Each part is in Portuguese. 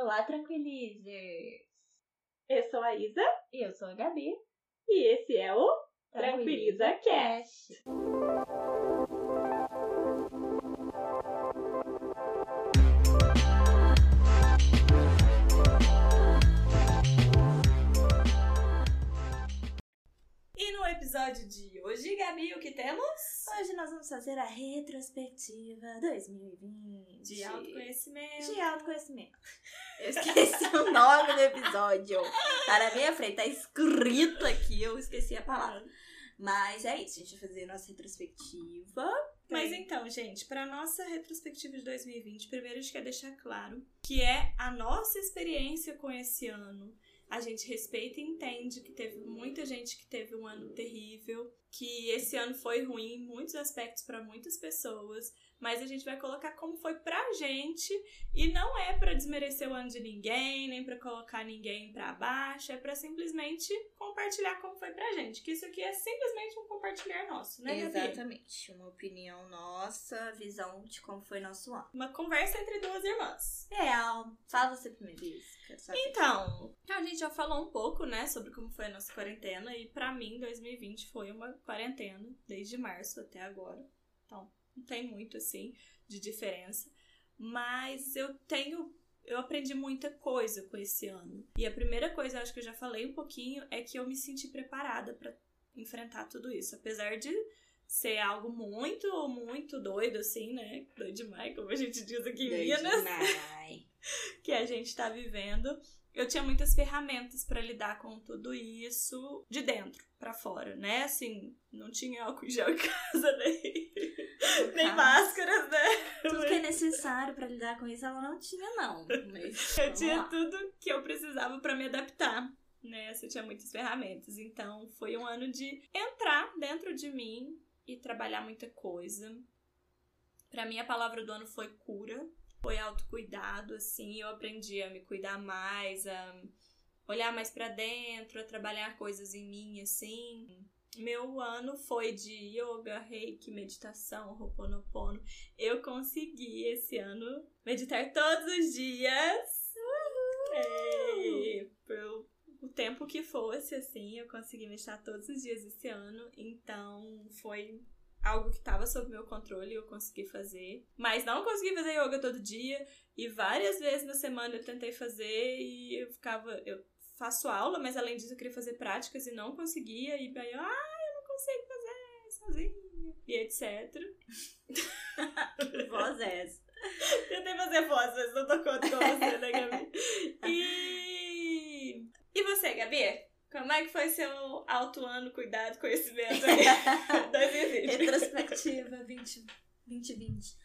Olá, tranquilizers! Eu sou a Isa. E eu sou a Gabi. E esse é o Tranquiliza Cast. E episódio de hoje, Gabi, o que temos? Hoje nós vamos fazer a retrospectiva 2020. De autoconhecimento. De autoconhecimento. Eu esqueci o nome do episódio. Tá na minha frente, tá escrito aqui, eu esqueci a palavra. Mas é isso, a gente vai fazer a nossa retrospectiva. Mas então, gente, para nossa retrospectiva de 2020, primeiro a gente quer deixar claro que é a nossa experiência com esse ano. A gente respeita e entende que teve muita gente que teve um ano terrível, que esse ano foi ruim em muitos aspectos para muitas pessoas, mas a gente vai colocar como foi pra gente e não é para desmerecer o ano de ninguém, nem para colocar ninguém para baixo, é para simplesmente compartilhar como foi pra gente, que isso aqui é simplesmente um compartilhar nosso, né, Gabi? Exatamente. Uma opinião nossa, visão de como foi nosso ano. Uma conversa entre duas irmãs. Real. Fala você primeiro, isso. Então, a gente já falou um pouco, né, sobre como foi a nossa quarentena e pra mim 2020 foi uma quarentena desde março até agora. Então, não tem muito assim de diferença, mas eu tenho eu aprendi muita coisa com esse ano. E a primeira coisa, acho que eu já falei um pouquinho, é que eu me senti preparada para enfrentar tudo isso, apesar de ser algo muito, muito doido, assim, né? Doido demais, como a gente diz aqui em Minas. Demais. que a gente tá vivendo. Eu tinha muitas ferramentas para lidar com tudo isso de dentro para fora, né? Assim, não tinha álcool em gel em casa, nem, nem caso. máscaras, né? Tudo que é necessário pra lidar com isso, ela não tinha, não. Mas, Eu tinha lá. tudo que eu precisava para me adaptar, né? Eu tinha muitas ferramentas. Então, foi um ano de entrar dentro de mim e trabalhar muita coisa. Para mim, a palavra do ano foi cura, foi autocuidado, assim. Eu aprendi a me cuidar mais, a olhar mais para dentro, a trabalhar coisas em mim, assim. Meu ano foi de yoga, reiki, meditação, ho'oponopono. Eu consegui esse ano meditar todos os dias. É, por o tempo que fosse, assim, eu consegui meditar todos os dias esse ano. Então, foi algo que estava sob meu controle e eu consegui fazer. Mas não consegui fazer yoga todo dia. E várias vezes na semana eu tentei fazer e eu ficava... Eu faço aula, mas além disso eu queria fazer práticas e não conseguia. E aí eu, ah, eu não consigo fazer sozinha. E etc. Que voz é essa? Tentei fazer voz, mas não tô conta com você, né, Gabi? E... E você, Gabi? Como é que foi seu alto ano, cuidado, conhecimento aí? 2020. Retrospectiva 20, 2020.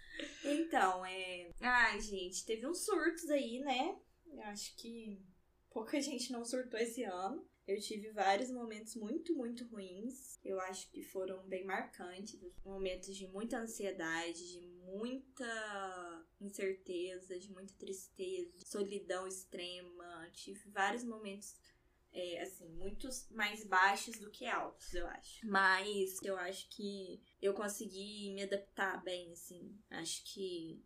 Então, é. Ai, gente, teve uns surtos aí, né? Eu acho que pouca gente não surtou esse ano. Eu tive vários momentos muito, muito ruins. Eu acho que foram bem marcantes. Momentos de muita ansiedade, de muita incerteza, de muita tristeza, de solidão extrema. Tive vários momentos é, assim, muitos mais baixos do que altos, eu acho. Mas eu acho que eu consegui me adaptar bem, assim. Acho que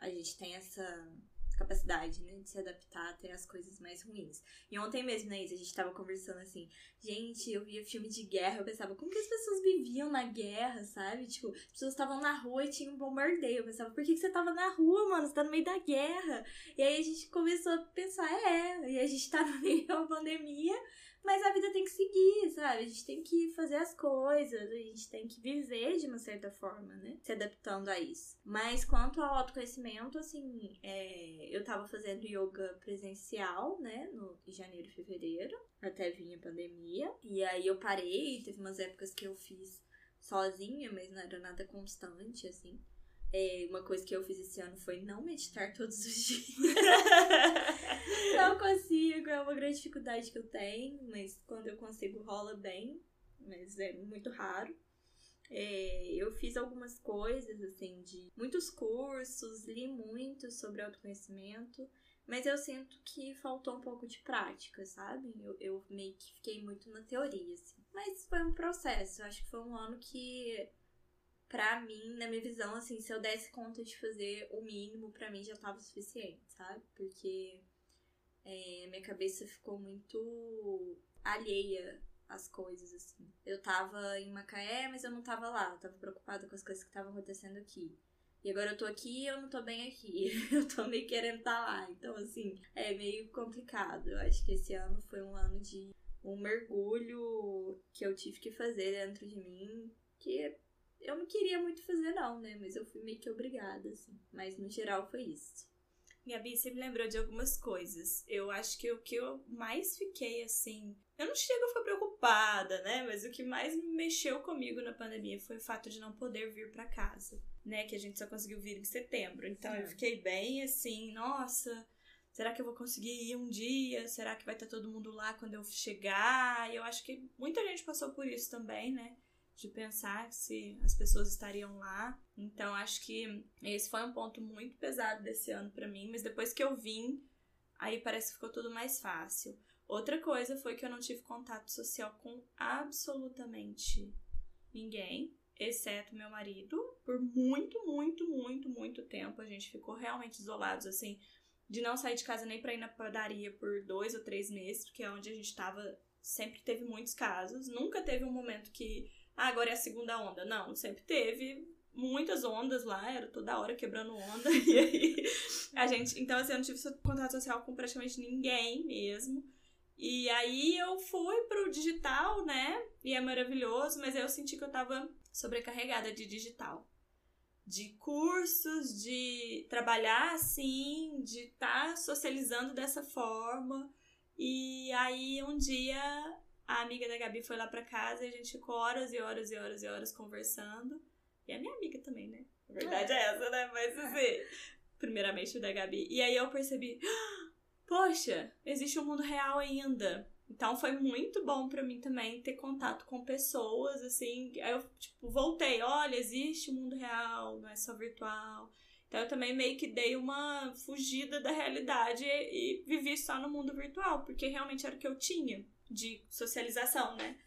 a gente tem essa capacidade, né, de se adaptar até as coisas mais ruins. E ontem mesmo, né, Isa, a gente tava conversando assim, gente, eu via filme de guerra, eu pensava, como que as pessoas viviam na guerra, sabe? Tipo, as pessoas estavam na rua e tinha um bombardeio. Eu pensava, por que, que você tava na rua, mano? Você tá no meio da guerra. E aí a gente começou a pensar, é, e a gente tá no meio uma pandemia, mas a vida tem que seguir, sabe? A gente tem que fazer as coisas, a gente tem que viver de uma certa forma, né? Se adaptando a isso. Mas quanto ao autoconhecimento, assim, é, eu tava fazendo yoga presencial, né? No janeiro e fevereiro, até vir a pandemia. E aí eu parei, teve umas épocas que eu fiz sozinha, mas não era nada constante, assim. É, uma coisa que eu fiz esse ano foi não meditar todos os dias. não consigo, é uma grande dificuldade que eu tenho, mas quando eu consigo rola bem, mas é muito raro. É, eu fiz algumas coisas, assim, de muitos cursos, li muito sobre autoconhecimento, mas eu sinto que faltou um pouco de prática, sabe? Eu, eu meio que fiquei muito na teoria, assim. Mas foi um processo, eu acho que foi um ano que pra mim, na minha visão, assim, se eu desse conta de fazer o mínimo, pra mim já tava o suficiente, sabe? Porque é, minha cabeça ficou muito alheia às coisas, assim. Eu tava em Macaé, mas eu não tava lá. Eu tava preocupada com as coisas que estavam acontecendo aqui. E agora eu tô aqui e eu não tô bem aqui. Eu tô meio querendo estar tá lá. Então, assim, é meio complicado. Eu acho que esse ano foi um ano de um mergulho que eu tive que fazer dentro de mim. Que eu não queria muito fazer, não, né? Mas eu fui meio que obrigada, assim. Mas no geral foi isso. Gabi, você me lembrou de algumas coisas. Eu acho que o que eu mais fiquei assim. Eu não chego a ficar preocupada, né? Mas o que mais mexeu comigo na pandemia foi o fato de não poder vir para casa, né? Que a gente só conseguiu vir em setembro. Então eu fiquei bem assim, nossa, será que eu vou conseguir ir um dia? Será que vai estar todo mundo lá quando eu chegar? E eu acho que muita gente passou por isso também, né? De pensar se as pessoas estariam lá. Então acho que esse foi um ponto muito pesado desse ano para mim, mas depois que eu vim, aí parece que ficou tudo mais fácil. Outra coisa foi que eu não tive contato social com absolutamente ninguém, exceto meu marido, por muito, muito, muito, muito tempo. A gente ficou realmente isolados, assim, de não sair de casa nem pra ir na padaria por dois ou três meses, porque é onde a gente tava. Sempre teve muitos casos. Nunca teve um momento que ah, agora é a segunda onda. Não, sempre teve muitas ondas lá, era toda hora quebrando onda. E aí a gente. Então, assim, eu não tive contato social com praticamente ninguém mesmo. E aí eu fui pro digital, né? E é maravilhoso, mas eu senti que eu tava sobrecarregada de digital. De cursos, de trabalhar assim, de estar tá socializando dessa forma. E aí um dia a amiga da Gabi foi lá pra casa e a gente ficou horas e horas e horas e horas conversando. E a minha amiga também, né? A verdade é, é essa, né? Mas assim, primeiramente da Gabi. E aí eu percebi, ah, poxa, existe um mundo real ainda. Então foi muito bom para mim também ter contato com pessoas, assim. Aí eu, tipo, voltei, olha, existe um mundo real, não é só virtual. Então eu também meio que dei uma fugida da realidade e, e vivi só no mundo virtual, porque realmente era o que eu tinha de socialização, né?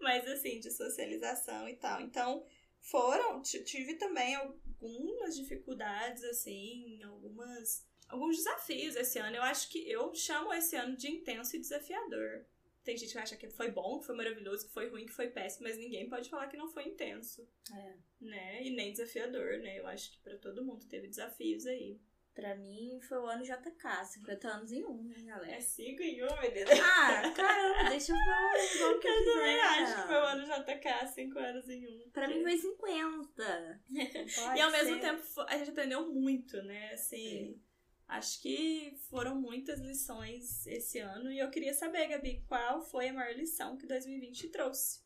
Mas assim, de socialização e tal. Então, foram, tive também algumas dificuldades, assim, algumas. Alguns desafios esse ano. Eu acho que eu chamo esse ano de intenso e desafiador. Tem gente que acha que foi bom, que foi maravilhoso, que foi ruim, que foi péssimo, mas ninguém pode falar que não foi intenso. É. Né? E nem desafiador, né? Eu acho que para todo mundo teve desafios aí. Pra mim foi o ano JK, 50 anos em um, né, galera? É 5 em 1, um, menina. Ah, caramba, deixa eu falar igual que eu, eu também acho que foi o ano JK, 5 anos em 1. Um. Pra mim foi 50. e ao mesmo tempo a gente aprendeu muito, né? Assim, é. acho que foram muitas lições esse ano. E eu queria saber, Gabi, qual foi a maior lição que 2020 trouxe?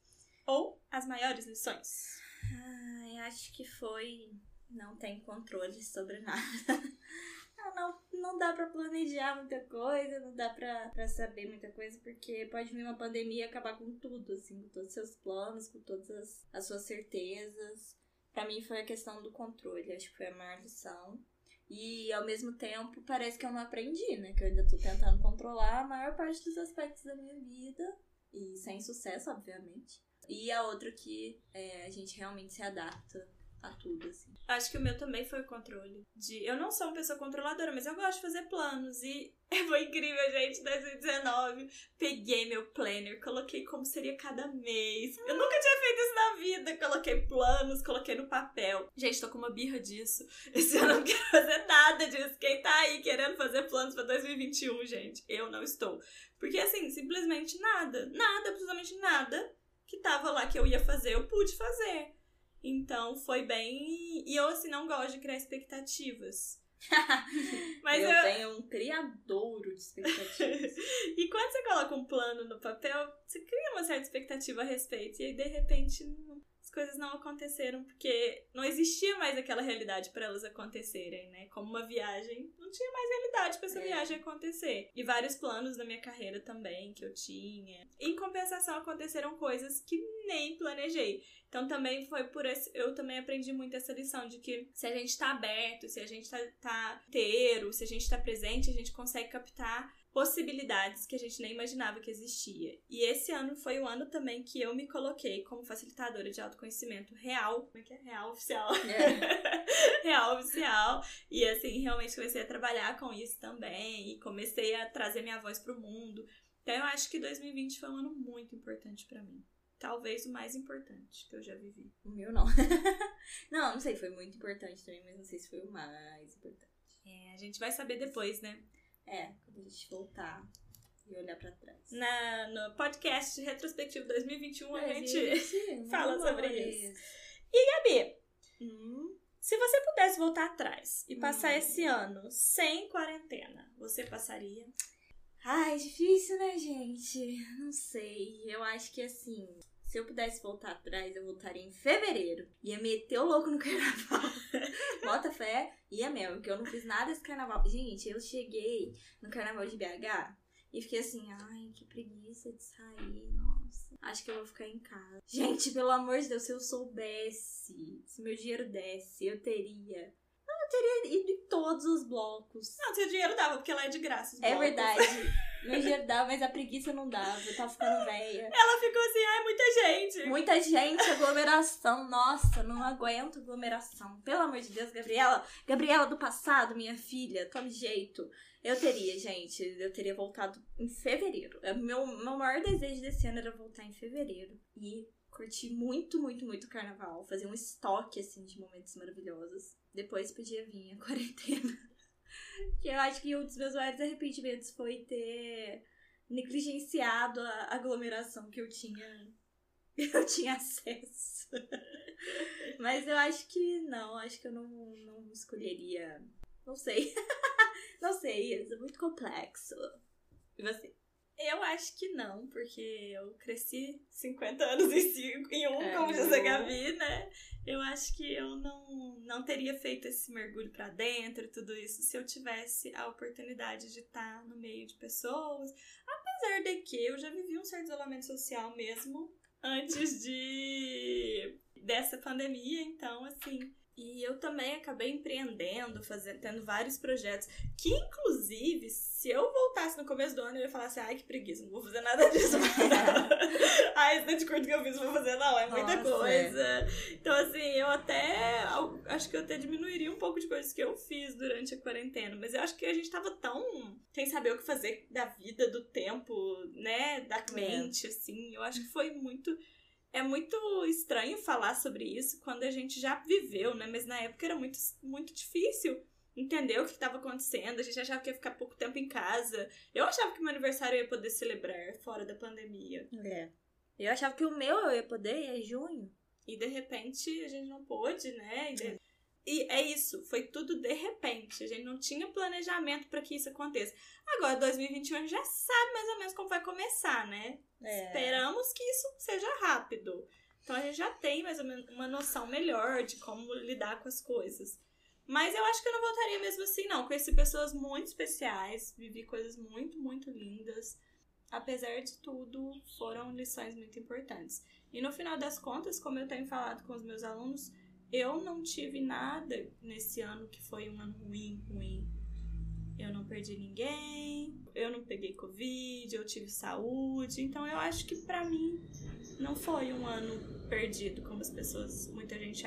Ou as maiores lições? Ai, acho que foi não tem controle sobre nada. não, não dá para planejar muita coisa, não dá pra, saber muita coisa, porque pode vir uma pandemia e acabar com tudo, assim, com todos os seus planos, com todas as, as suas certezas. Para mim foi a questão do controle, acho que foi a maior lição. E ao mesmo tempo parece que eu não aprendi, né? Que eu ainda tô tentando controlar a maior parte dos aspectos da minha vida. E sem sucesso, obviamente. E a outra que é, a gente realmente se adapta a tudo, assim. Acho que o meu também foi o controle. De, eu não sou uma pessoa controladora, mas eu gosto de fazer planos. E foi incrível, gente. 2019, peguei meu planner, coloquei como seria cada mês. Eu nunca tinha feito isso na vida. Coloquei planos, coloquei no papel. Gente, tô com uma birra disso. Esse ano eu não quero fazer nada disso. Quem tá aí querendo fazer planos pra 2021, gente? Eu não estou. Porque, assim, simplesmente nada. Nada, absolutamente nada que tava lá que eu ia fazer, eu pude fazer. Então foi bem. E eu, assim, não gosto de criar expectativas. Mas eu, eu, tenho um criadouro de expectativas. e quando você coloca um plano no papel, você cria uma certa expectativa a respeito. E aí, de repente, as coisas não aconteceram porque não existia mais aquela realidade para elas acontecerem, né? Como uma viagem, não tinha mais realidade para essa é. viagem acontecer. E vários planos da minha carreira também que eu tinha. Em compensação, aconteceram coisas que nem planejei. Então também foi por esse. Eu também aprendi muito essa lição de que se a gente tá aberto, se a gente tá, tá inteiro, se a gente tá presente, a gente consegue captar possibilidades que a gente nem imaginava que existia. E esse ano foi o ano também que eu me coloquei como facilitadora de autoconhecimento real. Como é que é? Real oficial. É. real oficial. E assim, realmente comecei a trabalhar com isso também. E comecei a trazer minha voz pro mundo. Então eu acho que 2020 foi um ano muito importante para mim. Talvez o mais importante que eu já vivi. O meu não. não, não sei, foi muito importante também, mas não sei se foi o mais importante. É, a gente vai saber depois, né? É, quando a gente voltar e olhar pra trás. Na, no podcast retrospectivo 2021, a gente fala sobre isso. E Gabi, hum? se você pudesse voltar atrás e passar hum. esse ano sem quarentena, você passaria? Ai, difícil, né, gente? Não sei. Eu acho que assim, se eu pudesse voltar atrás, eu voltaria em fevereiro. Ia meter o louco no carnaval. Bota fé, ia mesmo, porque eu não fiz nada esse carnaval. Gente, eu cheguei no carnaval de BH e fiquei assim, ai, que preguiça de sair, nossa. Acho que eu vou ficar em casa. Gente, pelo amor de Deus, se eu soubesse, se meu dinheiro desse, eu teria teria ido em todos os blocos. Não, seu dinheiro dava, porque lá é de graça. é verdade. Meu dinheiro dava, mas a preguiça não dava. Eu tava ficando velha. Ela ficou assim, ai, muita gente. Muita gente, aglomeração. Nossa, não aguento aglomeração. Pelo amor de Deus, Gabriela. Gabriela do passado, minha filha, tome jeito. Eu teria, gente, eu teria voltado em fevereiro. É, meu, meu maior desejo desse ano era voltar em fevereiro. E curtir muito, muito, muito o carnaval. Fazer um estoque, assim, de momentos maravilhosos. Depois podia vir a quarentena. que eu acho que um dos meus maiores arrependimentos foi ter negligenciado a aglomeração que eu tinha eu tinha acesso. Mas eu acho que não, acho que eu não, não escolheria. Não sei. não sei, isso é muito complexo. E você? Eu acho que não, porque eu cresci 50 anos em, cinco, em um, é, como diz a Gabi, né? Eu acho que eu não, não teria feito esse mergulho para dentro e tudo isso se eu tivesse a oportunidade de estar no meio de pessoas. Apesar de que eu já vivi um certo isolamento social mesmo antes de dessa pandemia, então assim, e eu também acabei empreendendo, fazendo, tendo vários projetos. Que, inclusive, se eu voltasse no começo do ano, eu ia falar assim: ai, que preguiça, não vou fazer nada disso. ai, esse tanto curto que eu fiz, não vou fazer, não, é muita Nossa, coisa. É. Então, assim, eu até. Acho que eu até diminuiria um pouco de coisas que eu fiz durante a quarentena. Mas eu acho que a gente tava tão sem saber o que fazer da vida, do tempo, né? Da é. mente, é. assim. Eu acho que foi muito é muito estranho falar sobre isso quando a gente já viveu, né? Mas na época era muito, muito difícil entender o que estava acontecendo. A gente achava que ia ficar pouco tempo em casa. Eu achava que meu aniversário eu ia poder celebrar fora da pandemia. É. Eu achava que o meu eu ia poder, é junho. E de repente a gente não pôde, né? E de... E é isso, foi tudo de repente. A gente não tinha planejamento para que isso aconteça. Agora, 2021, a gente já sabe mais ou menos como vai começar, né? É. Esperamos que isso seja rápido. Então a gente já tem mais ou menos uma noção melhor de como lidar com as coisas. Mas eu acho que eu não voltaria mesmo assim, não. Conheci pessoas muito especiais, vivi coisas muito, muito lindas. Apesar de tudo, foram lições muito importantes. E no final das contas, como eu tenho falado com os meus alunos, eu não tive nada nesse ano que foi um ano ruim, ruim. Eu não perdi ninguém, eu não peguei Covid, eu tive saúde. Então eu acho que para mim não foi um ano perdido, como as pessoas, muita gente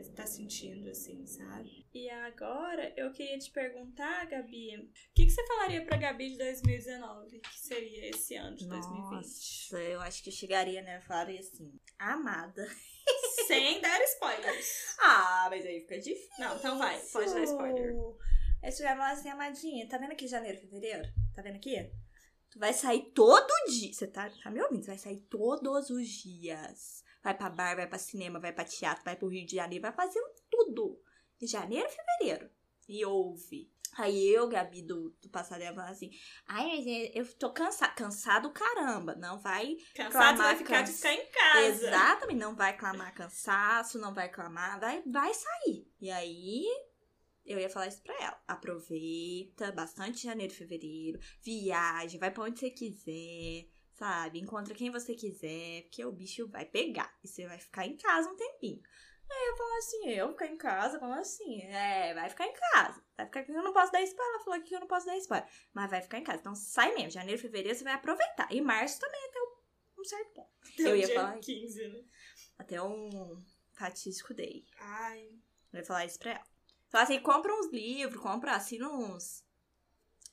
está sentindo, assim, sabe? E agora eu queria te perguntar, Gabi, o que, que você falaria pra Gabi de 2019, que seria esse ano de Nossa, 2020? Nossa, eu acho que eu chegaria, né? Eu falaria assim, amada. Sem dar spoilers. Ah, mas aí fica difícil. Não, então vai, pode dar spoiler. Você vai falar assim, amadinha, tá vendo aqui janeiro, fevereiro? Tá vendo aqui? Tu vai sair todo dia. Você tá, tá me ouvindo? Você vai sair todos os dias. Vai pra bar, vai pra cinema, vai pra teatro, vai pro Rio de Janeiro, vai fazer tudo. Em janeiro fevereiro. E ouve. Aí eu, Gabi, do, do passado, ia falar assim: Ai, eu tô cansado. Cansado caramba. Não vai. Cansado vai ficar cansa... de ficar em casa. Exatamente. Não vai clamar cansaço, não vai clamar. Vai, vai sair. E aí. Eu ia falar isso pra ela. Aproveita bastante janeiro e fevereiro. Viaje, vai pra onde você quiser sabe? Encontra quem você quiser, porque o bicho vai pegar. E você vai ficar em casa um tempinho. Aí eu falo assim, eu ficar em casa, como assim? É, vai ficar em casa. Vai ficar eu não posso dar spoiler. Ela falou que eu não posso dar spoiler. Mas vai ficar em casa. Então sai mesmo. Janeiro, fevereiro você vai aproveitar. E março também até um certo ponto. Eu ia Dia falar 15, né? até um fatídico day. Ai. Eu ia falar isso pra ela. Fala assim, compra uns livros, compra, assina uns.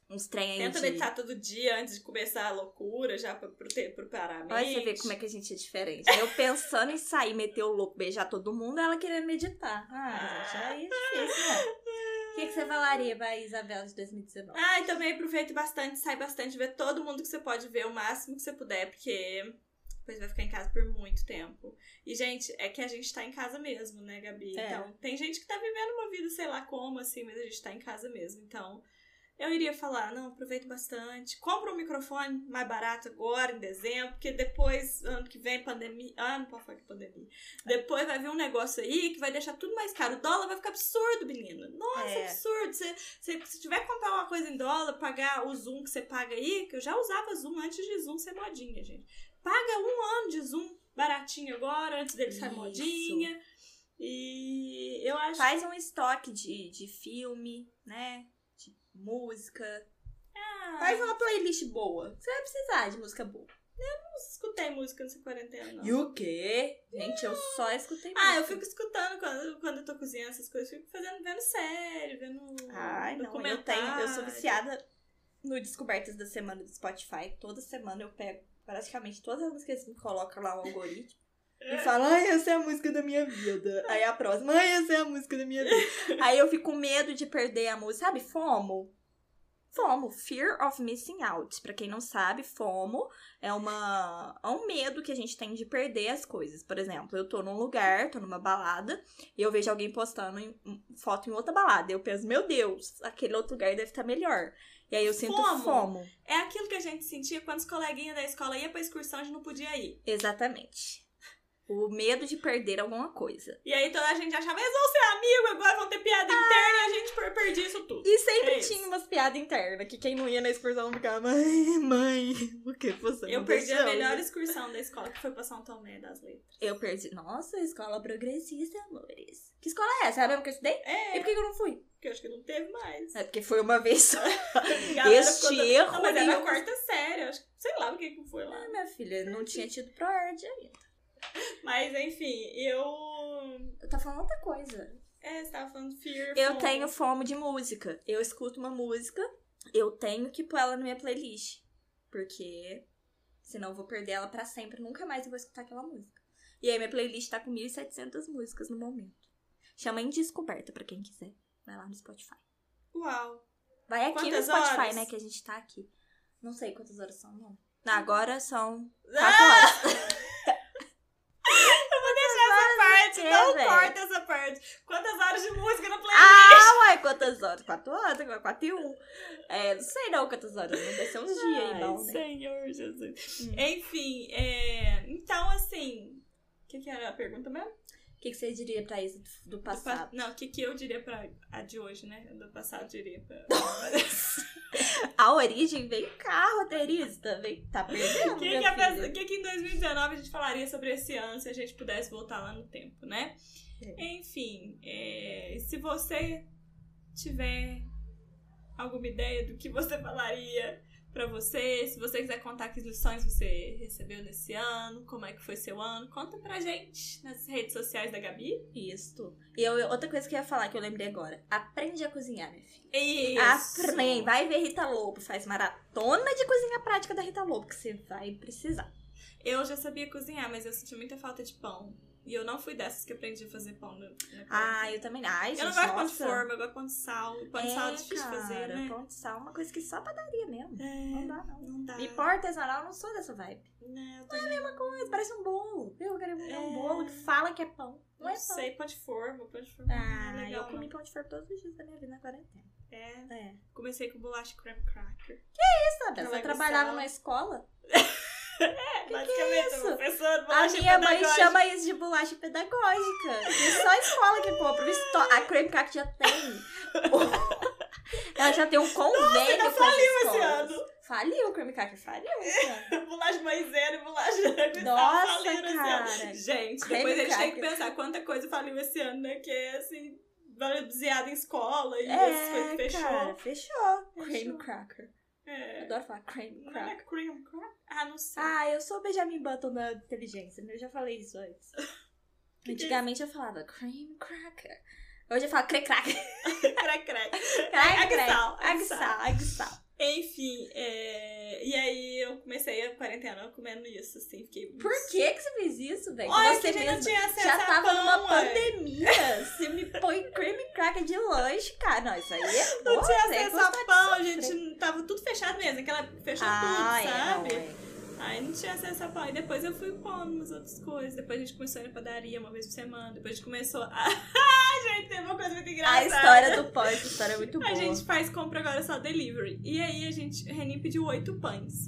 Uns trem aí. Tenta de... meditar todo dia antes de começar a loucura, já pra ter- preparar a mente. Olha você ver como é que a gente é diferente. Eu pensando em sair, meter o louco, beijar todo mundo, ela querendo meditar. Ah, gente, aí é difícil, né? O que, que você falaria pra Isabela de 2019? Ai, também aproveite bastante, sai bastante, vê todo mundo que você pode ver, o máximo que você puder, porque depois vai ficar em casa por muito tempo. E, gente, é que a gente tá em casa mesmo, né, Gabi? É. Então, tem gente que tá vivendo uma vida, sei lá como, assim, mas a gente tá em casa mesmo. Então, eu iria falar, não, aproveita bastante. Compra um microfone mais barato agora, em dezembro, porque depois, ano que vem, pandemia. Ah, não pode falar que é pandemia. Depois vai vir um negócio aí que vai deixar tudo mais caro. O dólar vai ficar absurdo, menina. Nossa, É. absurdo. Você, você- se tiver que comprar uma coisa em dólar, pagar o Zoom que você paga aí, que eu já usava Zoom antes de Zoom ser modinha, gente. Paga um ano de Zoom baratinho agora, antes dele sair modinha. E eu acho Faz um estoque de, de filme, né? Música. Ah, Faz uma playlist boa. Você vai precisar de música boa. não escutei música nessa quarentena, não. E o quê? Gente, eu só escutei Ah, eu música. fico escutando quando, quando eu tô cozinhando essas coisas, fico fazendo, vendo série, vendo Ai, não, eu tenho. Eu sou viciada no Descobertas da Semana do Spotify. Toda semana eu pego praticamente todas as músicas que me colocam lá o algoritmo. E falo, ai, essa é a música da minha vida. Aí a próxima, ai, essa é a música da minha vida. Aí eu fico com medo de perder a música. Sabe, FOMO? FOMO, Fear of Missing Out. Pra quem não sabe, FOMO é, uma, é um medo que a gente tem de perder as coisas. Por exemplo, eu tô num lugar, tô numa balada, e eu vejo alguém postando em- foto em outra balada. Eu penso, meu Deus, aquele outro lugar deve estar melhor. E aí eu sinto FOMO. FOMO. É aquilo que a gente sentia quando os coleguinhas da escola iam pra excursão, a gente não podia ir. Exatamente. O medo de perder alguma coisa. E aí toda a gente achava, eles vão ser amigos, agora vão ter piada interna e a gente per- perdia isso tudo. E sempre É isso. tinha umas piadas internas, que quem não ia na excursão ficava, mãe, mãe, por que você Eu perdi a deixou?" melhor excursão da escola, que foi pra São Tomé das Letras. Eu perdi. Nossa, escola progressista, amores. Que escola é essa? É a mesma que eu estudei? É, E por que eu não fui? porque eu acho que não teve mais. É porque foi uma vez só. A Este ficou- erro Não, mas era a quarta série, acho que sei lá o que que foi lá. Ah, minha filha, não tinha tido ProErd ainda. Mas enfim, eu. Eu tô falando outra coisa. É, você tava falando Fear. Eu FOMO. tenho fome de música. Eu escuto uma música, eu tenho que pôr ela na minha playlist. Porque senão eu vou perder ela pra sempre. Nunca mais eu vou escutar aquela música. E aí minha playlist tá com 1.700 músicas no momento. Chama Indescoberta pra quem quiser. Vai lá no Spotify. Uau. Vai aqui Quantas no Spotify, horas? né? Que a gente tá aqui. Não sei quantas horas são, não. Agora são Ah! 4 horas. Essa parte, quê, não velho? corta essa parte. Quantas horas de música na playlist? Ah, uai, quantas horas? 4 horas, 4 e 1. É, não sei não quantas horas. Não deve ser uns dias aí, não, né? Senhor Jesus. Hum. Enfim, é... então assim. O que, que era a pergunta mesmo? O que, que você diria pra isso do, do Do pa- passado? Não, o que, que eu diria pra a de hoje, né? Do passado eu diria pra. A origem vem cá, roteirista. Vem, tá perdendo, O que, que, a pessoa- que, que em 2019 a gente falaria sobre esse ano se a gente pudesse voltar lá no tempo, né? É. Enfim, é, se você tiver alguma ideia do que você falaria pra você, se você quiser contar que lições você recebeu nesse ano, como é que foi seu ano, conta pra gente nas redes sociais da Gabi. Isso. E eu, outra coisa que eu ia falar, que eu lembrei agora. Aprende a cozinhar, minha filha. Isso! Aprende. Vai ver Rita Lobo. Faz maratona de cozinha prática da Rita Lobo, que você vai precisar. Eu já sabia cozinhar, mas eu senti muita falta de pão. E eu não fui dessas que aprendi a fazer pão. Na, na Ah, eu também. Ai, gente, eu não gosto de pão de forma, eu gosto de pão de sal. Pão de sal é difícil de cara, fazer, né? Pão de sal é uma coisa que só padaria mesmo. É, Não dá, não. não dá. E pão artesanal, eu não sou dessa vibe. Não, também não, Mas parece um bolo. Eu quero comer É. um bolo que fala que é pão. Não é pão. sei, pão de forma, pão de forma. Ah, não é legal, eu comi não. pão de forma todos os dias da minha vida na quarentena. É, É. comecei com bolacha creme cracker. Isso, sabe? Ela Você é trabalhava na escola? É, basicamente, isso? uma pessoa de A minha mãe chama isso de bolacha pedagógica. E só a escola que compra. A Creme Crack já tem. Ela já tem um convênio ainda com as faliu esse ano. Faliu, o Creme Cracker faliu. cara. bolacha maisena e bolacha Nossa, cara. Gente, Creme depois a gente tem que cracker. pensar quanta coisa faliu esse ano, né? Que é assim, baseada em escola e essas coisas É, fechou. cara, fechou. Creme Cracker. É. Adoro falar Creme Não Cracker. é cream crack? Ah, não sei. Ah, eu sou Benjamin Button da inteligência, né? Eu já falei isso antes. É Antigamente eu falava cream cracker. Hoje eu falo crack crack. crack, crack. Crack, crack. Aguissal, aguissal. Enfim, é... e aí eu comecei a quarentena comendo isso, assim, fiquei... Por que que você fez isso, velho? Olha, Você gente não tinha acesso já a tava pão, numa ué. pandemia. Você me põe cream cracker de lanche, cara. Não, isso aí é Não porra, tinha é acesso gostar a pão, gente tava tudo fechado mesmo, aquela fechou Ah, tudo, é, sabe? não, é. Aí não tinha acesso a pão. E depois eu fui pondo umas outras coisas. Depois a gente começou a ir na padaria uma vez por semana. Depois a gente começou a. gente, tem uma coisa muito A engraçada. história do pão, essa história é muito boa. A gente faz compra agora só delivery. E aí a gente, o Renin pediu oito pães.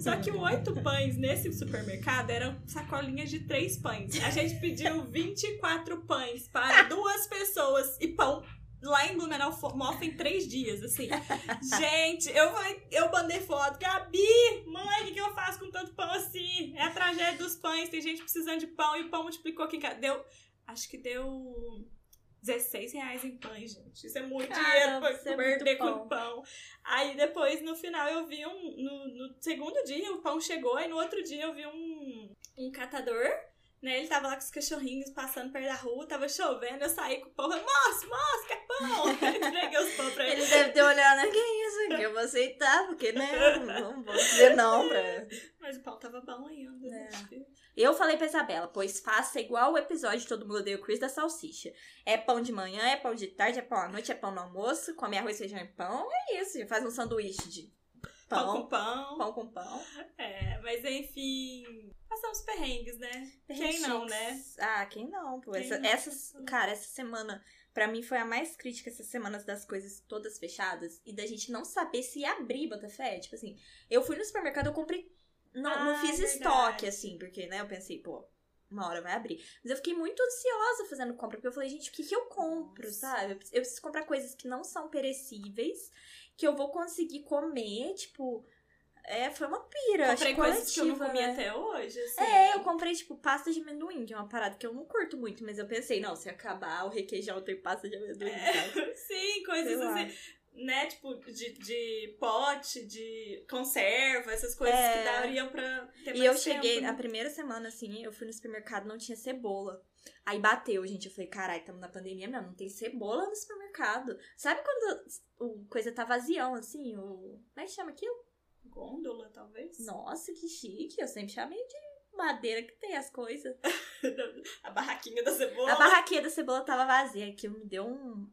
Só que oito pães nesse supermercado eram sacolinhas de três pães. A gente pediu 24 pães para duas pessoas e pão. Lá em Blumenau Mofa em três dias, assim. Gente, eu, eu mandei foto. Gabi, mãe, o que, que eu faço com tanto pão assim? É a tragédia dos pães. Tem gente precisando de pão e o pão multiplicou aqui em casa. Deu, acho que deu 16 reais em pães, gente. Isso é muito Caramba, dinheiro pra é perder muito com pão. Aí depois, no final, eu vi um. No, no segundo dia, o pão chegou, e no outro dia eu vi um, um catador. Né, ele tava lá com os cachorrinhos passando perto da rua, tava chovendo, eu saí com o pão, falei, moço, moço, quer pão? Entreguei os pão pra ele. Ele deve ter olhado, que isso aqui? Eu vou aceitar, porque, né? Não vou dizer não pra... Mas o pão tava bom ainda. É. acho que- Eu falei pra Isabela, pois faça igual o episódio de Todo Mundo Odeia o Chris da salsicha. É pão de manhã, é pão de tarde, é pão à noite, é pão no almoço, come arroz, feijão e pão. É isso, faz um sanduíche de Pão, pão, com pão. pão com pão. É, mas enfim, passamos perrengues, né? Quem não, né? Ah, quem não, pô. Quem Essa, não? essas, cara, essa semana, pra mim, foi a mais crítica essas semanas das coisas todas fechadas e da gente não saber se abrir, Botafé. Tipo assim, eu fui no supermercado, eu comprei. Não, não Ah, fiz verdade. estoque, assim, porque, né, eu pensei, pô, uma hora vai abrir. Mas eu fiquei muito ansiosa fazendo compra, porque eu falei, gente, o que, que eu compro, Nossa. sabe? Eu preciso comprar coisas que não são perecíveis, que eu vou conseguir comer, tipo. É, foi uma pira. Comprei coisas que eu não comi né? até hoje, assim. É, eu comprei, tipo, pasta de amendoim, que é uma parada que eu não curto muito, mas eu pensei, não, se acabar o requeijão tem pasta de amendoim, sabe? Sim, coisas assim. Né, tipo, de, de pote, de conserva, essas coisas É. que dariam pra ter mais E eu cheguei, né? na primeira semana, assim, eu fui no supermercado, não tinha cebola. Aí bateu, gente, eu falei, caralho, estamos na pandemia mesmo, não tem cebola no supermercado. Sabe quando o coisa tá vazião, assim, o... Como é que chama aquilo? Gôndola, talvez? Nossa, que chique, eu sempre chamei de madeira que tem as coisas. A barraquinha da cebola. A barraquinha da cebola tava vazia, aquilo me deu um...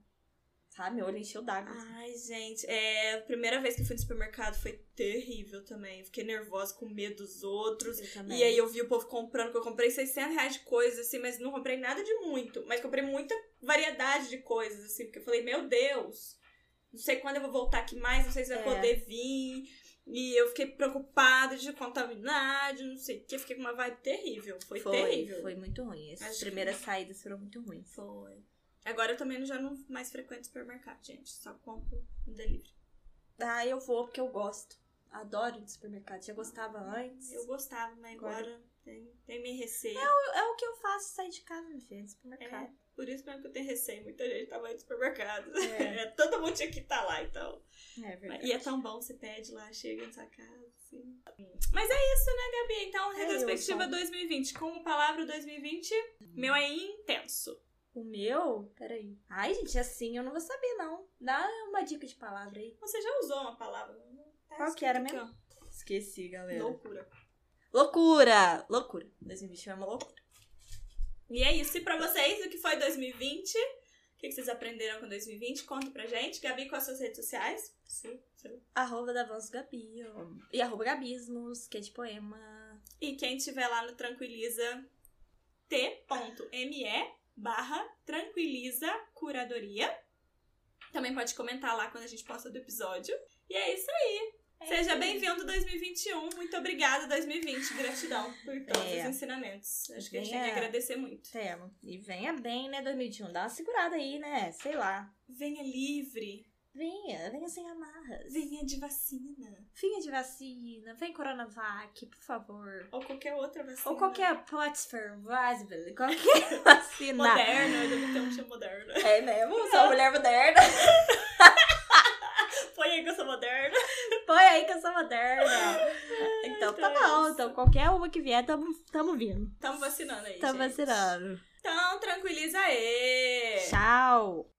Sabe, meu olho encheu d'água. assim. Ai, gente, é, a primeira vez que eu fui no supermercado foi terrível também. Fiquei nervosa, com medo dos outros. Eu também. E aí eu vi o povo comprando, que eu comprei 600 reais de coisas, assim, mas não comprei nada de muito. Mas comprei muita variedade de coisas, assim, porque eu falei, meu Deus, não sei quando eu vou voltar aqui mais, não sei se vai É. poder vir. E eu fiquei preocupada de contaminar, de não sei o que. Fiquei com uma vibe terrível. Foi, Foi, terrível. foi muito ruim. Essas Acho que- primeiras saídas foram muito ruins. Foi. Agora eu também já não mais frequento supermercado, gente. Só compro no delivery. Ah, eu vou porque eu gosto. Adoro ir no supermercado. Já gostava antes. Eu gostava, mas Agora- agora tem, tem minha receio. É o que eu faço sair de casa, minha filha, no supermercado. Por isso mesmo que eu tenho receio. Muita gente tava indo no supermercado. É. É, todo mundo tinha que estar lá, então. É, verdade. E é tão bom, você pede lá, chega na sua casa, assim. Mas é isso, né, Gabi? Então, É, retrospectiva eu só- 2020. Como palavra 2020, meu é intenso. O meu? Peraí. Ai, gente, assim eu não vou saber, não. Dá uma dica de palavra aí. Você já usou uma palavra? Tá Qual que era mesmo? Esqueci, aqui, galera. Loucura. Loucura! Loucura. 2020 é uma loucura. E é isso. E pra vocês, o que foi 2020? O que vocês aprenderam com 2020? Conta pra gente. Gabi, com as suas redes sociais? Sim, sim. Arroba da Avanço Gabi. E arroba Gabismos, que é de poema. E quem tiver lá no Tranquiliza t.me barra Tranquiliza Curadoria. Também pode comentar lá quando a gente posta do episódio. E é isso aí. Seja bem-vindo 2021. Muito obrigada 2020. Gratidão por todos É. os ensinamentos. Acho que a gente tem que agradecer muito. Temo. E venha bem, né, 2021. Dá uma segurada aí, né? Sei lá. Venha livre. Venha, venha sem amarras. Venha de vacina. Vinha de vacina, vem Coronavac, por favor. Ou qualquer outra vacina. Ou qualquer Potsfer, Vasbel, qualquer vacina. Moderna, deve ter um chama moderna. É mesmo? Sou uma mulher moderna. Põe aí que eu sou moderna. Põe aí que eu sou moderna. Então tá é bom. Então qualquer uma que vier, tamo, tamo vindo. Tamo vacinando aí, Tamo gente. vacinando. Então, tranquiliza aí. Tchau.